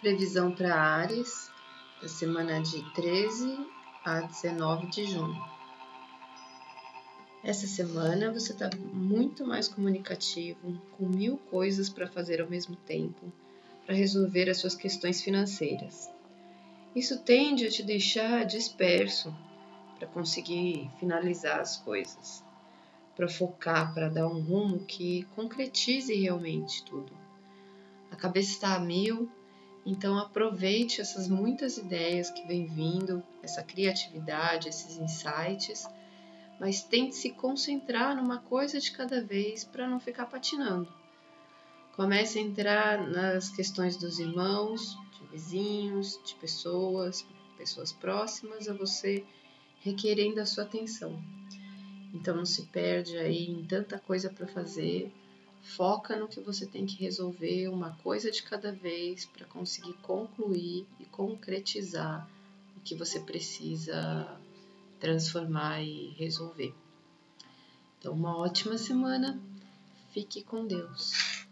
Previsão para Ares, da semana de 13 a 19 de junho. Essa semana você está muito mais comunicativo, com mil coisas para fazer ao mesmo tempo, para resolver as suas questões financeiras. Isso tende a te deixar disperso para conseguir finalizar as coisas, para focar, para dar um rumo que concretize realmente tudo. A cabeça está a mil então aproveite essas muitas ideias que vem vindo, essa criatividade, esses insights, mas tente se concentrar numa coisa de cada vez para não ficar patinando. Comece a entrar nas questões dos irmãos, de vizinhos, de pessoas, pessoas próximas a você, requerendo a sua atenção. Então não se perde aí em tanta coisa para fazer, Foca no que você tem que resolver, uma coisa de cada vez, para conseguir concluir e concretizar o que você precisa transformar e resolver. Então, uma ótima semana. Fique com Deus.